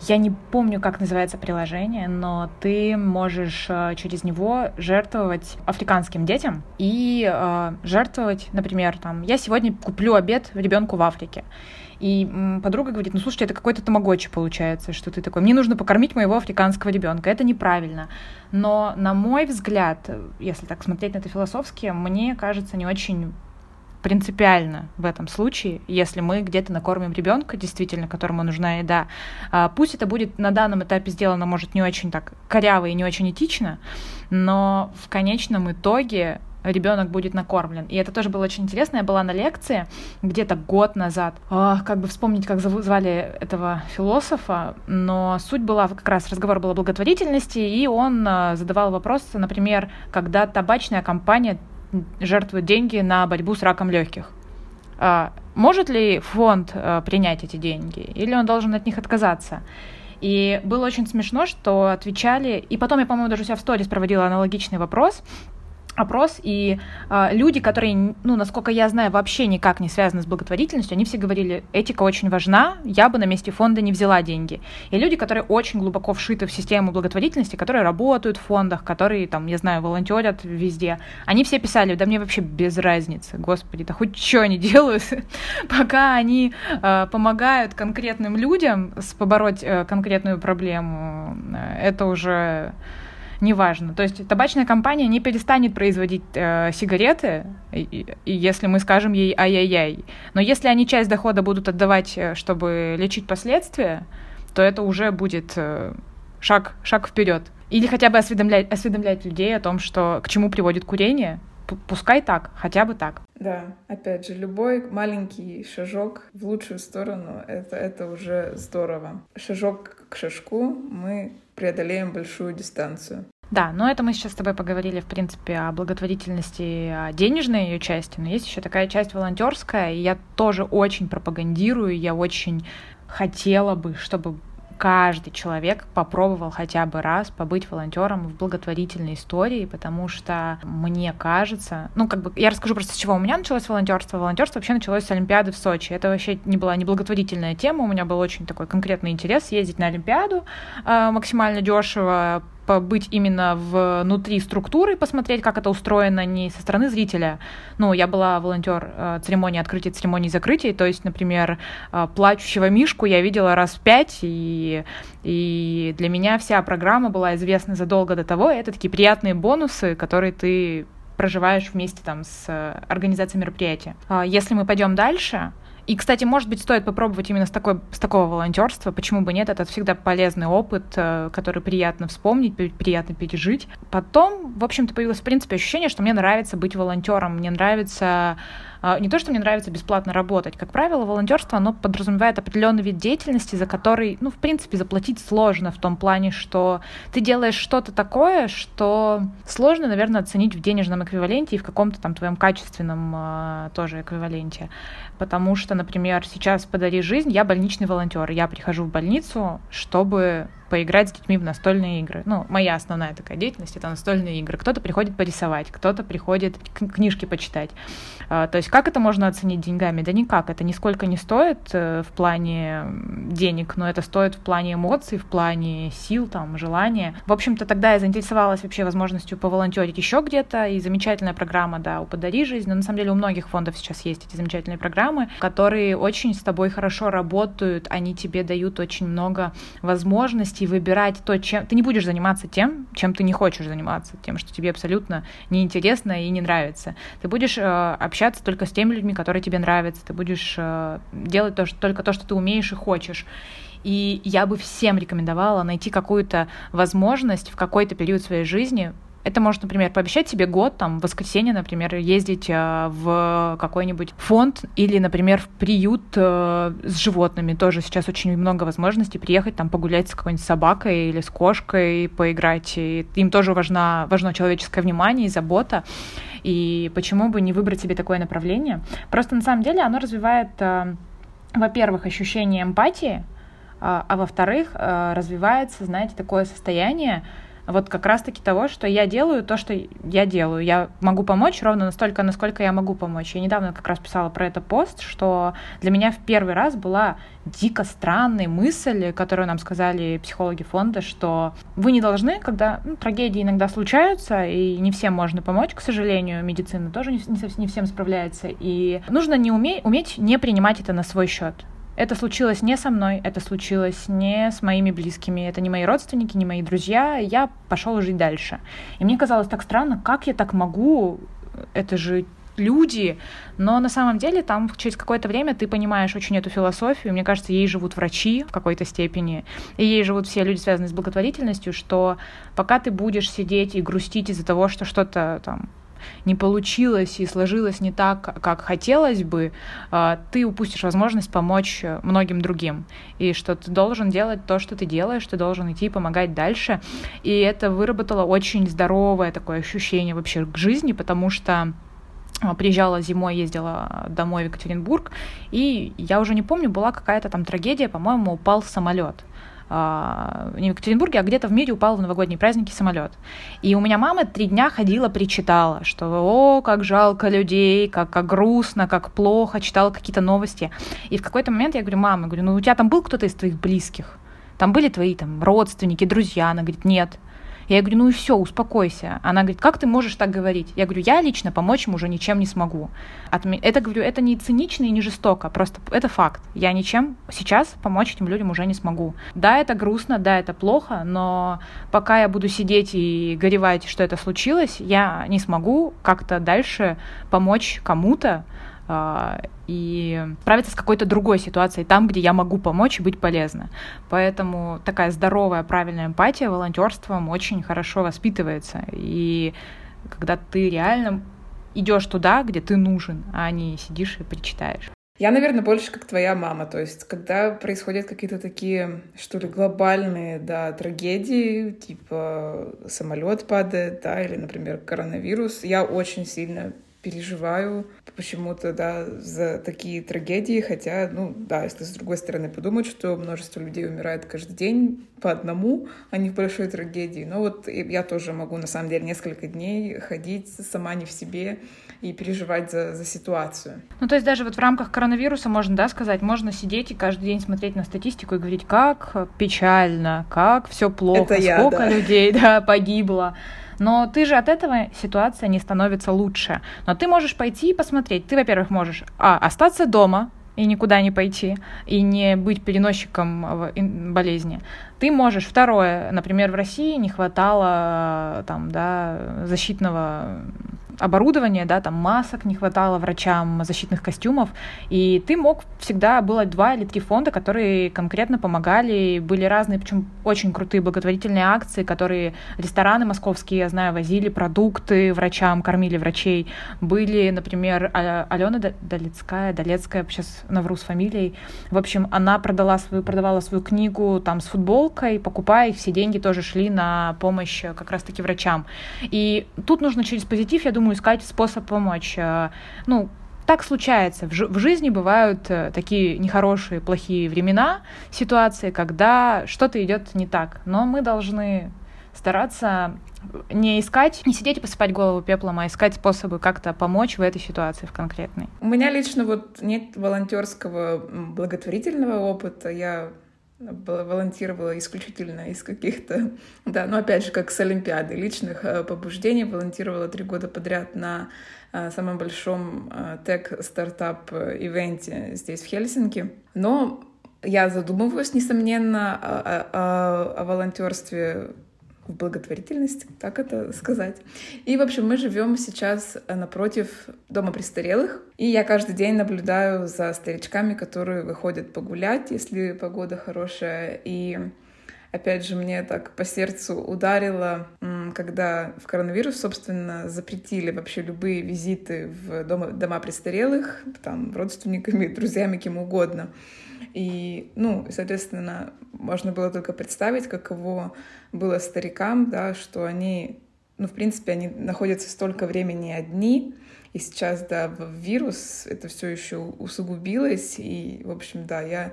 Я не помню, как называется приложение, но ты можешь э, через него жертвовать африканским детям и э, жертвовать, например, там, я сегодня куплю обед ребенку в Африке. И подруга говорит, ну слушайте, это какой-то тамагочи получается, что ты такой, мне нужно покормить моего африканского ребенка. Это неправильно. Но, на мой взгляд, если так смотреть на это философски, мне кажется не очень принципиально в этом случае, если мы где-то накормим ребенка, действительно, которому нужна еда. А, пусть это будет на данном этапе сделано, может, не очень так коряво и не очень этично, но в конечном итоге ребенок будет накормлен. И это тоже было очень интересно. Я была на лекции где-то год назад. О, как бы вспомнить, как звали этого философа, но суть была как раз разговор был о благотворительности, и он а, задавал вопрос, например, когда табачная компания жертвует деньги на борьбу с раком легких. А, может ли фонд а, принять эти деньги, или он должен от них отказаться? И было очень смешно, что отвечали, и потом я, по-моему, даже у себя в сторис проводила аналогичный вопрос, опрос, и э, люди, которые, ну, насколько я знаю, вообще никак не связаны с благотворительностью, они все говорили, этика очень важна, я бы на месте фонда не взяла деньги. И люди, которые очень глубоко вшиты в систему благотворительности, которые работают в фондах, которые, там, я знаю, волонтерят везде, они все писали, да мне вообще без разницы, господи, да хоть что они делают, пока они э, помогают конкретным людям побороть э, конкретную проблему, э, это уже неважно. То есть табачная компания не перестанет производить э, сигареты, и, и если мы скажем ей ай-яй-яй. Но если они часть дохода будут отдавать, э, чтобы лечить последствия, то это уже будет э, шаг, шаг вперед. Или хотя бы осведомлять, осведомлять людей о том, что к чему приводит курение, пускай так, хотя бы так. Да, опять же, любой маленький шажок в лучшую сторону, это, это уже здорово. Шажок к шажку мы преодолеем большую дистанцию. Да, но это мы сейчас с тобой поговорили, в принципе, о благотворительности, о денежной ее части, но есть еще такая часть волонтерская, и я тоже очень пропагандирую, я очень хотела бы, чтобы каждый человек попробовал хотя бы раз побыть волонтером в благотворительной истории, потому что мне кажется, ну, как бы, я расскажу просто, с чего у меня началось волонтерство. Волонтерство вообще началось с Олимпиады в Сочи. Это вообще не была не благотворительная тема, у меня был очень такой конкретный интерес съездить на Олимпиаду э, максимально дешево, побыть именно внутри структуры, посмотреть, как это устроено не со стороны зрителя. Ну, я была волонтер э, церемонии открытия, церемонии закрытия, то есть, например, э, плачущего Мишку я видела раз в пять, и, и для меня вся программа была известна задолго до того. Это такие приятные бонусы, которые ты проживаешь вместе там с организацией мероприятия. А если мы пойдем дальше, и, кстати, может быть, стоит попробовать именно с, такой, с такого волонтерства. Почему бы нет? Это всегда полезный опыт, э, который приятно вспомнить, приятно пережить. Потом, в общем-то, появилось, в принципе, ощущение, что мне нравится быть волонтером. Мне нравится не то, что мне нравится бесплатно работать. Как правило, волонтерство, оно подразумевает определенный вид деятельности, за который, ну, в принципе, заплатить сложно в том плане, что ты делаешь что-то такое, что сложно, наверное, оценить в денежном эквиваленте и в каком-то там твоем качественном э, тоже эквиваленте. Потому что, например, сейчас «Подари жизнь» я больничный волонтер. Я прихожу в больницу, чтобы поиграть с детьми в настольные игры. Ну, моя основная такая деятельность — это настольные игры. Кто-то приходит порисовать, кто-то приходит книжки почитать. А, то есть как это можно оценить деньгами? Да никак. Это нисколько не стоит э, в плане денег, но это стоит в плане эмоций, в плане сил, там, желания. В общем-то, тогда я заинтересовалась вообще возможностью поволонтерить еще где-то, и замечательная программа, да, у «Подари жизнь», но на самом деле у многих фондов сейчас есть эти замечательные программы, которые очень с тобой хорошо работают, они тебе дают очень много возможностей возможности выбирать то, чем ты не будешь заниматься тем, чем ты не хочешь заниматься, тем, что тебе абсолютно неинтересно и не нравится. Ты будешь э, общаться только с теми людьми, которые тебе нравятся, ты будешь э, делать то, что, только то, что ты умеешь и хочешь. И я бы всем рекомендовала найти какую-то возможность в какой-то период своей жизни это может, например, пообещать себе год, там, в воскресенье, например, ездить э, в какой-нибудь фонд или, например, в приют э, с животными. Тоже сейчас очень много возможностей приехать, там, погулять с какой-нибудь собакой или с кошкой, поиграть. И им тоже важна, важно человеческое внимание и забота. И почему бы не выбрать себе такое направление? Просто на самом деле оно развивает, э, во-первых, ощущение эмпатии, а, а во-вторых, развивается, знаете, такое состояние, вот как раз-таки того, что я делаю то, что я делаю. Я могу помочь ровно настолько, насколько я могу помочь. Я недавно как раз писала про это пост, что для меня в первый раз была дико странной мысль, которую нам сказали психологи фонда, что вы не должны, когда ну, трагедии иногда случаются, и не всем можно помочь, к сожалению, медицина тоже не, не всем справляется, и нужно не уме, уметь не принимать это на свой счет. Это случилось не со мной, это случилось не с моими близкими, это не мои родственники, не мои друзья. Я пошел жить дальше. И мне казалось так странно, как я так могу, это же люди, но на самом деле там через какое-то время ты понимаешь очень эту философию, мне кажется, ей живут врачи в какой-то степени, и ей живут все люди, связанные с благотворительностью, что пока ты будешь сидеть и грустить из-за того, что что-то там не получилось и сложилось не так, как хотелось бы, а, ты упустишь возможность помочь многим другим. И что ты должен делать то, что ты делаешь, ты должен идти помогать дальше. И это выработало очень здоровое такое ощущение вообще к жизни, потому что а, приезжала зимой, ездила домой в Екатеринбург, и я уже не помню, была какая-то там трагедия, по-моему, упал самолет. А, не в Екатеринбурге, а где-то в мире упал в новогодние праздники самолет. И у меня мама три дня ходила, причитала, что «О, как жалко людей, как, как грустно, как плохо», читала какие-то новости. И в какой-то момент я говорю, мама, говорю, ну у тебя там был кто-то из твоих близких? Там были твои там родственники, друзья? Она говорит, нет. Я говорю, ну и все, успокойся. Она говорит, как ты можешь так говорить? Я говорю, я лично помочь ему уже ничем не смогу. Это, говорю, это не цинично и не жестоко, просто это факт. Я ничем сейчас помочь этим людям уже не смогу. Да, это грустно, да, это плохо, но пока я буду сидеть и горевать, что это случилось, я не смогу как-то дальше помочь кому-то, и справиться с какой-то другой ситуацией там, где я могу помочь и быть полезна. Поэтому такая здоровая, правильная эмпатия волонтерством очень хорошо воспитывается. И когда ты реально идешь туда, где ты нужен, а не сидишь и причитаешь. Я, наверное, больше как твоя мама. То есть, когда происходят какие-то такие, что ли, глобальные, да, трагедии, типа самолет падает, да, или, например, коронавирус, я очень сильно переживаю почему-то, да, за такие трагедии, хотя, ну, да, если с другой стороны подумать, что множество людей умирает каждый день по одному, а не в большой трагедии. Но вот я тоже могу, на самом деле, несколько дней ходить сама не в себе и переживать за, за ситуацию. Ну, то есть даже вот в рамках коронавируса можно, да, сказать, можно сидеть и каждый день смотреть на статистику и говорить, как печально, как все плохо, Это сколько я, да. людей, да, погибло. Но ты же от этого ситуация не становится лучше. Но ты можешь пойти и посмотреть. Ты, во-первых, можешь а, остаться дома, и никуда не пойти, и не быть переносчиком болезни. Ты можешь, второе, например, в России не хватало там, да, защитного оборудования, да, там масок не хватало врачам, защитных костюмов, и ты мог всегда, было два или три фонда, которые конкретно помогали, были разные, причем очень крутые благотворительные акции, которые рестораны московские, я знаю, возили продукты врачам, кормили врачей, были, например, а, Алена Долецкая, Долецкая, сейчас навру с фамилией, в общем, она продала свою, продавала свою книгу там с футболкой, покупая их, все деньги тоже шли на помощь как раз-таки врачам. И тут нужно через позитив, я думаю, искать способ помочь. Э, ну, так случается. В, в жизни бывают э, такие нехорошие, плохие времена, ситуации, когда что-то идет не так. Но мы должны стараться не искать, не сидеть и посыпать голову пеплом, а искать способы как-то помочь в этой ситуации в конкретной. У меня лично вот нет волонтерского благотворительного опыта. Я волонтировала исключительно из каких-то, да, ну опять же, как с Олимпиады, личных э, побуждений, волонтировала три года подряд на э, самом большом э, тег-стартап-ивенте здесь, в Хельсинки. Но я задумываюсь, несомненно, о, о, о волонтерстве в благотворительности, так это сказать. И, в общем, мы живем сейчас напротив дома престарелых, и я каждый день наблюдаю за старичками, которые выходят погулять, если погода хорошая, и опять же, мне так по сердцу ударило, когда в коронавирус, собственно, запретили вообще любые визиты в дома, дома престарелых, там, родственниками, друзьями, кем угодно. И, ну, соответственно, можно было только представить, каково было старикам, да, что они, ну, в принципе, они находятся столько времени одни, и сейчас, да, вирус, это все еще усугубилось, и, в общем, да, я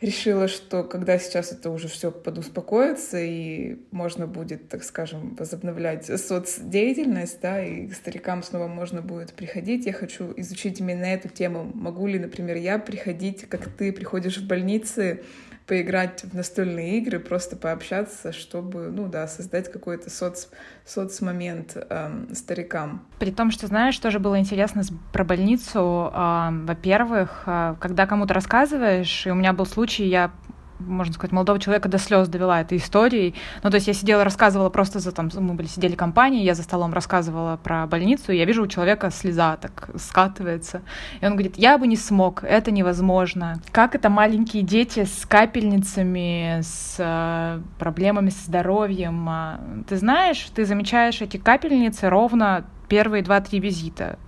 решила, что когда сейчас это уже все подуспокоится и можно будет, так скажем, возобновлять соцдеятельность, да, и к старикам снова можно будет приходить, я хочу изучить именно эту тему. Могу ли, например, я приходить, как ты приходишь в больницы, поиграть в настольные игры, просто пообщаться, чтобы, ну да, создать какой-то соц, соцмомент эм, старикам. При том, что, знаешь, тоже было интересно про больницу. Э, во-первых, э, когда кому-то рассказываешь, и у меня был случай, я можно сказать, молодого человека до слез довела этой историей. Ну, то есть я сидела, рассказывала просто за там, мы были, сидели компанией, я за столом рассказывала про больницу, и я вижу у человека слеза так скатывается. И он говорит, я бы не смог, это невозможно. Как это маленькие дети с капельницами, с э, проблемами со здоровьем? А, ты знаешь, ты замечаешь эти капельницы ровно первые два-три визита.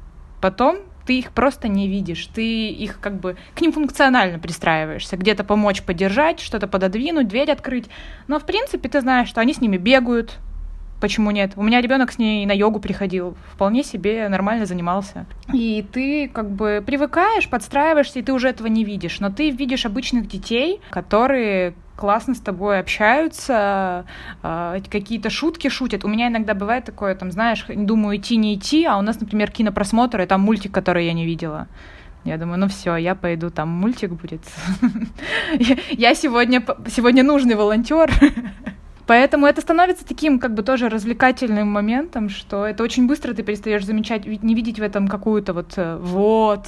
Потом ты их просто не видишь, ты их как бы к ним функционально пристраиваешься, где-то помочь поддержать, что-то пододвинуть, дверь открыть, но в принципе ты знаешь, что они с ними бегают, Почему нет? У меня ребенок с ней на йогу приходил, вполне себе нормально занимался. И ты как бы привыкаешь, подстраиваешься, и ты уже этого не видишь. Но ты видишь обычных детей, которые классно с тобой общаются, э, какие-то шутки шутят. У меня иногда бывает такое, там, знаешь, думаю, идти, не идти, а у нас, например, кинопросмотр, и там мультик, который я не видела. Я думаю, ну все, я пойду, там мультик будет. Я сегодня, сегодня нужный волонтер. Поэтому это становится таким как бы тоже развлекательным моментом, что это очень быстро ты перестаешь замечать, не видеть в этом какую-то вот э, вот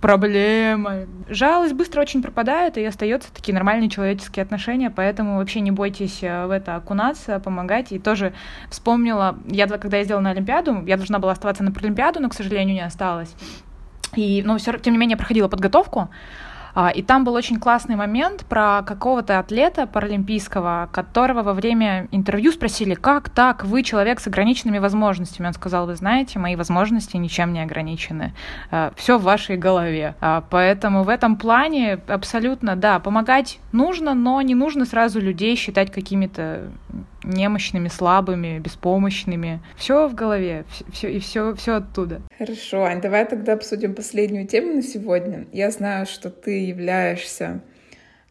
проблема. Жалость быстро очень пропадает, и остается такие нормальные человеческие отношения, поэтому вообще не бойтесь э, в это окунаться, помогать. И тоже вспомнила, я когда ездила на Олимпиаду, я должна была оставаться на Олимпиаду, но, к сожалению, не осталась. И, но все, тем не менее, проходила подготовку. А, и там был очень классный момент про какого-то атлета паралимпийского, которого во время интервью спросили, как так, вы человек с ограниченными возможностями. Он сказал, вы знаете, мои возможности ничем не ограничены. А, Все в вашей голове. А, поэтому в этом плане абсолютно, да, помогать нужно, но не нужно сразу людей считать какими-то немощными, слабыми, беспомощными. Все в голове, все, и все, все оттуда. Хорошо, Ань, давай тогда обсудим последнюю тему на сегодня. Я знаю, что ты являешься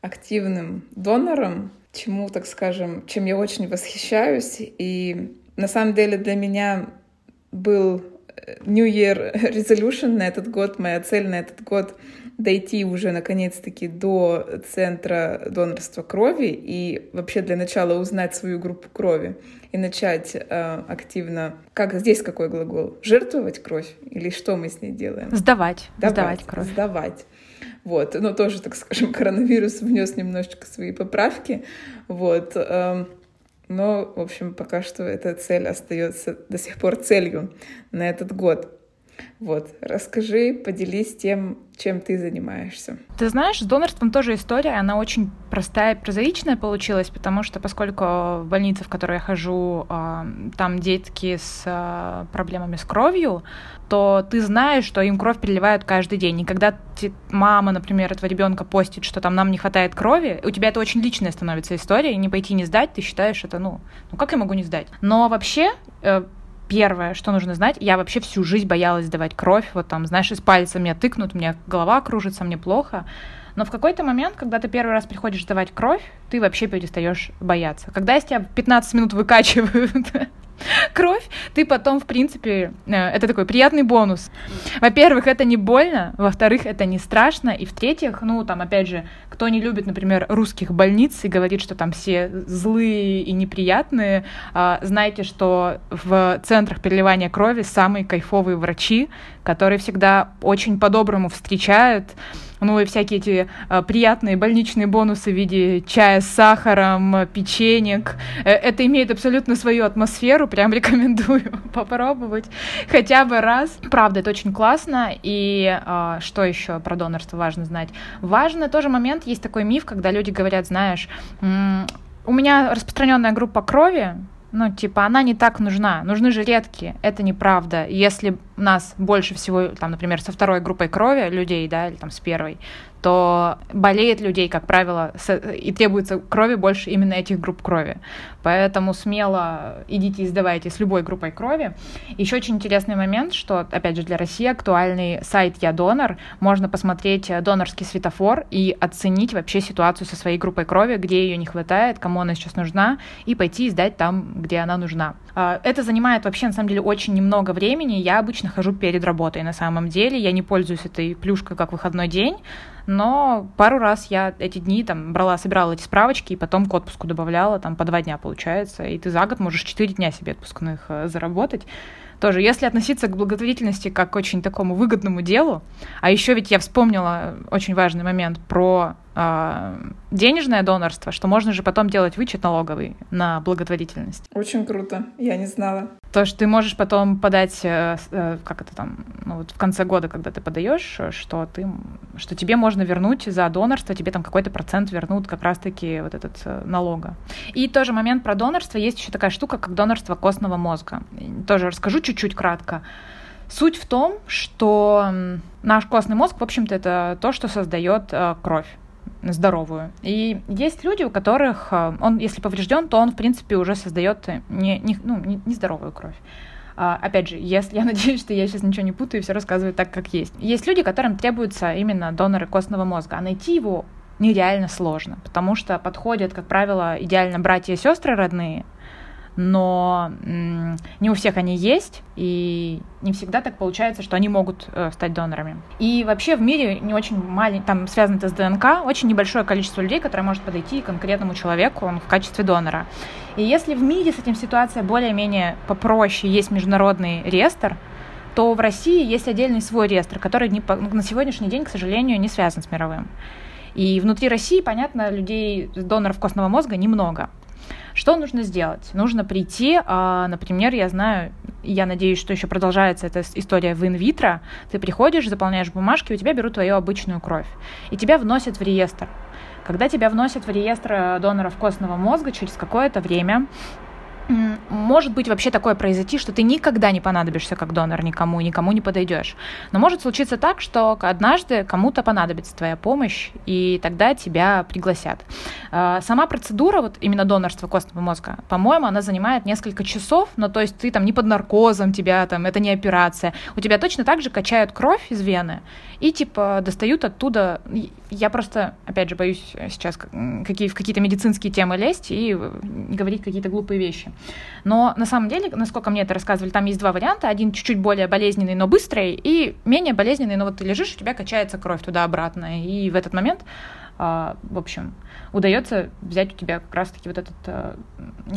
активным донором, чему, так скажем, чем я очень восхищаюсь. И на самом деле для меня был New Year Resolution на этот год, моя цель на этот год дойти уже наконец-таки до центра донорства крови и вообще для начала узнать свою группу крови и начать э, активно, как здесь какой глагол, жертвовать кровь или что мы с ней делаем? Сдавать, сдавать, сдавать кровь. Сдавать. Вот, но тоже, так скажем, коронавирус внес немножечко свои поправки, вот. Э, но, в общем, пока что эта цель остается до сих пор целью на этот год. Вот, расскажи, поделись тем, чем ты занимаешься. Ты знаешь, с донорством тоже история, она очень простая прозаичная получилась, потому что поскольку в больнице, в которой я хожу, а, там детки с а, проблемами с кровью, то ты знаешь, что им кровь переливают каждый день. И когда мама, например, этого ребенка постит, что там нам не хватает крови, у тебя это очень личная становится история, и не пойти не сдать, ты считаешь это, ну, ну как я могу не сдать? Но вообще э, первое, что нужно знать, я вообще всю жизнь боялась сдавать кровь, вот там, знаешь, из пальца меня тыкнут, у меня голова кружится, мне плохо. Но в какой-то момент, когда ты первый раз приходишь сдавать кровь, ты вообще перестаешь бояться. Когда из тебя 15 минут выкачивают кровь, ты потом, в принципе, э, это такой приятный бонус. Во-первых, это не больно, во-вторых, это не страшно, и в-третьих, ну, там, опять же, кто не любит, например, русских больниц и говорит, что там все злые и неприятные, а, знайте, что в центрах переливания крови самые кайфовые врачи, которые всегда очень по-доброму встречают, ну и всякие эти э, приятные больничные бонусы в виде чая с сахаром, печенек. Э, это имеет абсолютно свою атмосферу, прям рекомендую попробовать хотя бы раз. Правда, это очень классно. И э, что еще про донорство важно знать? Важно тоже момент, есть такой миф, когда люди говорят, знаешь, у меня распространенная группа крови, ну, типа, она не так нужна. Нужны же редкие. Это неправда. Если нас больше всего, там, например, со второй группой крови людей, да, или там с первой, то болеет людей, как правило, и требуется крови больше именно этих групп крови. Поэтому смело идите и сдавайте с любой группой крови. Еще очень интересный момент, что, опять же, для России актуальный сайт «Я донор». Можно посмотреть донорский светофор и оценить вообще ситуацию со своей группой крови, где ее не хватает, кому она сейчас нужна, и пойти и сдать там, где она нужна. А, это занимает вообще, на самом деле, очень немного времени. Я обычно хожу перед работой, на самом деле. Я не пользуюсь этой плюшкой как выходной день, но пару раз я эти дни там брала, собирала эти справочки и потом к отпуску добавляла, там по два дня получается, и ты за год можешь четыре дня себе отпускных э, заработать. Тоже, если относиться к благотворительности как к очень такому выгодному делу, а еще ведь я вспомнила очень важный момент про денежное донорство, что можно же потом делать вычет налоговый на благотворительность. Очень круто, я не знала. То, что ты можешь потом подать, э, э, как это там, ну вот в конце года, когда ты подаешь, что ты, что тебе можно вернуть за донорство, тебе там какой-то процент вернут как раз-таки вот этот э, налога. И тоже момент про донорство, есть еще такая штука, как донорство костного мозга. Тоже расскажу чуть-чуть кратко. Суть в том, что наш костный мозг, в общем-то, это то, что создает кровь здоровую. И есть люди, у которых э, он, если поврежден, то он, в принципе, уже создает не, не, ну, не, нездоровую кровь. А, опять же, если я надеюсь, что я сейчас ничего не путаю и все рассказываю так, как есть. Есть люди, которым требуются именно доноры костного мозга, а найти его нереально сложно, потому что подходят, как правило, идеально братья и сестры родные, но не у всех они есть, и не всегда так получается, что они могут э, стать донорами. И вообще в мире не очень маленький, там связано это с ДНК, очень небольшое количество людей, которое может подойти к конкретному человеку он в качестве донора. И если в мире с этим ситуация более-менее попроще, есть международный реестр, то в России есть отдельный свой реестр, который не, на сегодняшний день, к сожалению, не связан с мировым. И внутри России, понятно, людей, доноров костного мозга немного. Что нужно сделать? Нужно прийти, а, например, я знаю, я надеюсь, что еще продолжается эта история в инвитро. Ты приходишь, заполняешь бумажки, у тебя берут твою обычную кровь, и тебя вносят в реестр. Когда тебя вносят в реестр доноров костного мозга, через какое-то время может быть вообще такое произойти, что ты никогда не понадобишься как донор никому, никому не подойдешь. Но может случиться так, что однажды кому-то понадобится твоя помощь, и тогда тебя пригласят. А, сама процедура, вот именно донорства костного мозга, по-моему, она занимает несколько часов, но то есть ты там не под наркозом, тебя там, это не операция. У тебя точно так же качают кровь из вены и типа достают оттуда. Я просто, опять же, боюсь сейчас какие, в какие-то медицинские темы лезть и говорить какие-то глупые вещи. Но на самом деле, насколько мне это рассказывали, там есть два варианта. Один чуть-чуть более болезненный, но быстрый, и менее болезненный, но вот ты лежишь, у тебя качается кровь туда-обратно. И в этот момент а, в общем, удается взять у тебя как раз-таки вот этот э,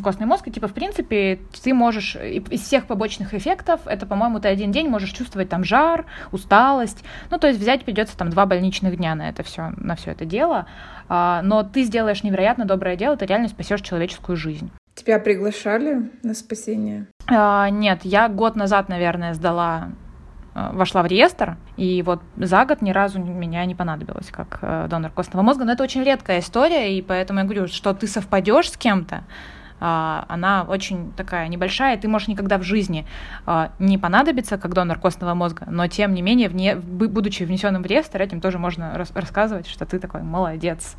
костный мозг, и типа, в принципе, ты можешь из всех побочных эффектов, это, по-моему, ты один день можешь чувствовать там жар, усталость, ну, то есть взять придется там два больничных дня на это все, на все это дело, а, но ты сделаешь невероятно доброе дело, ты реально спасешь человеческую жизнь. Тебя приглашали на спасение? А, нет, я год назад, наверное, сдала Э, вошла в реестр, и вот за год ни разу меня не понадобилось как э, донор костного мозга. Но это очень редкая история, и поэтому я говорю, что ты совпадешь с кем-то, она очень такая небольшая, ты можешь никогда в жизни а, не понадобиться как донор костного мозга, но тем не менее, вне, будучи внесенным в реестр, этим тоже можно рас рассказывать, что ты такой молодец.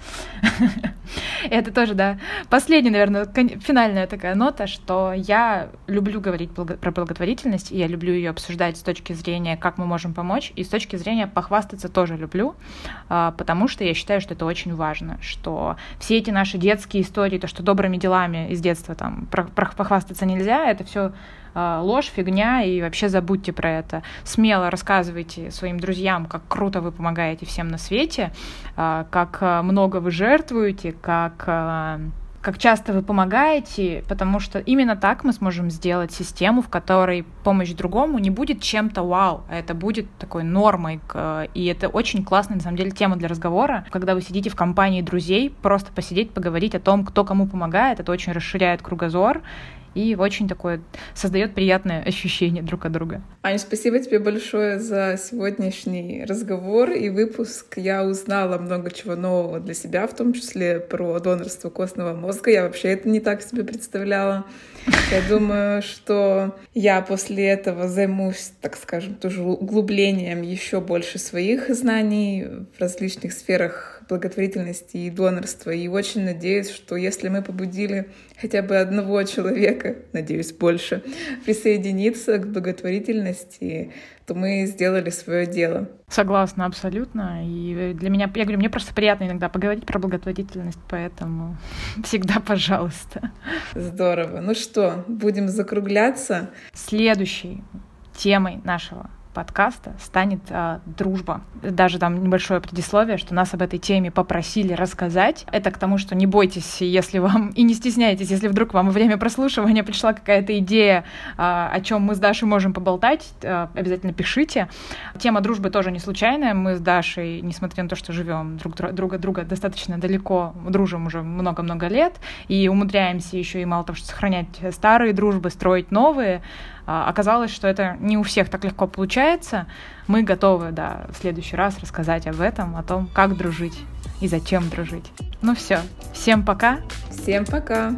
Это тоже, да. Последняя, наверное, финальная такая нота, что я люблю говорить про благотворительность, и я люблю ее обсуждать с точки зрения, как мы можем помочь, и с точки зрения похвастаться тоже люблю, а, потому что я считаю, что это очень важно, что все эти наши детские истории, то, что добрыми делами из детства детства там про, про, похвастаться нельзя, это все э, ложь, фигня, и вообще забудьте про это. Смело рассказывайте своим друзьям, как круто вы помогаете всем на свете, э, как э, много вы жертвуете, как как часто вы помогаете, потому что именно так мы сможем сделать систему, в которой помощь другому не будет чем-то вау, а это будет такой нормой. И это очень классная, на самом деле, тема для разговора. Когда вы сидите в компании друзей, просто посидеть, поговорить о том, кто кому помогает, это очень расширяет кругозор, и очень такое создает приятное ощущение друг от друга. Аня, спасибо тебе большое за сегодняшний разговор и выпуск. Я узнала много чего нового для себя, в том числе про донорство костного мозга. Я вообще это не так себе представляла. Я думаю, что я после этого займусь, так скажем, тоже углублением еще больше своих знаний в различных сферах благотворительности и донорства. И очень надеюсь, что если мы побудили хотя бы одного человека, надеюсь, больше, присоединиться к благотворительности, то мы сделали свое дело. Согласна, абсолютно. И для меня, я говорю, мне просто приятно иногда поговорить про благотворительность, поэтому всегда пожалуйста. Здорово. Ну что, будем закругляться. Следующей темой нашего подкаста станет э, дружба. Даже там небольшое предисловие, что нас об этой теме попросили рассказать. Это к тому, что не бойтесь, если вам и не стесняйтесь, если вдруг вам во время прослушивания пришла какая-то идея, э, о чем мы с Дашей можем поболтать, э, обязательно пишите. Тема дружбы тоже не случайная. Мы с Дашей, несмотря на то, что живем друг друга друга достаточно далеко, дружим уже много-много лет и умудряемся еще и мало того, что сохранять старые дружбы, строить новые. А, оказалось, что это не у всех так легко получается. Мы готовы, да, в следующий раз рассказать об этом, о том, как дружить и зачем дружить. Ну все, всем пока. Всем пока.